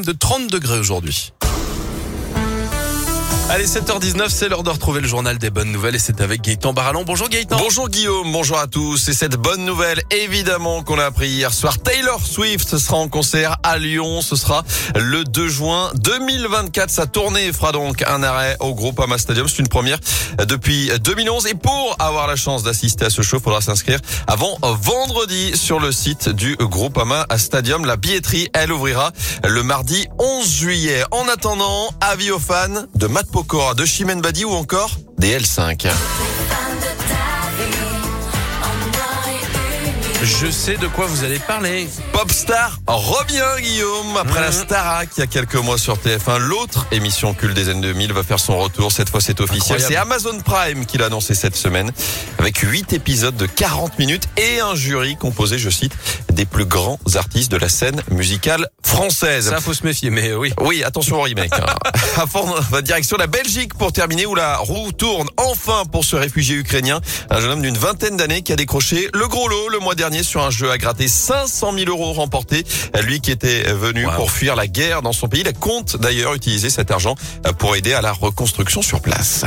de 30 degrés aujourd'hui. Allez, 7h19, c'est l'heure de retrouver le journal des bonnes nouvelles et c'est avec Gaëtan Barallon. Bonjour Gaëtan. Bonjour Guillaume, bonjour à tous. Et cette bonne nouvelle, évidemment, qu'on a appris hier soir. Taylor Swift sera en concert à Lyon. Ce sera le 2 juin 2024. Sa tournée fera donc un arrêt au Groupama Stadium. C'est une première depuis 2011. Et pour avoir la chance d'assister à ce show, faudra s'inscrire avant vendredi sur le site du Groupama Stadium. La billetterie, elle ouvrira le mardi 11 juillet. En attendant, avis aux fans de Matt Pokora, de Chimène Badi ou encore des L5. Je sais de quoi vous allez parler. Popstar revient Guillaume après la Mhm. Starac il y a quelques mois sur TF1. L'autre émission culte des années 2000 va faire son retour. Cette fois c'est officiel. C'est Amazon Prime qui l'a annoncé cette semaine avec 8 épisodes de 40 minutes et un jury composé, je cite, des plus grands artistes de la scène musicale française. Ça, faut se méfier, mais euh, oui. Oui, attention au remake. hein. Avant, la direction la Belgique pour terminer où la roue tourne enfin pour ce réfugié ukrainien. Un jeune homme d'une vingtaine d'années qui a décroché le gros lot le mois dernier sur un jeu à gratter 500 000 euros remportés. Lui qui était venu Wow. pour fuir la guerre dans son pays. Il compte d'ailleurs utiliser cet argent pour aider à la reconstruction sur place.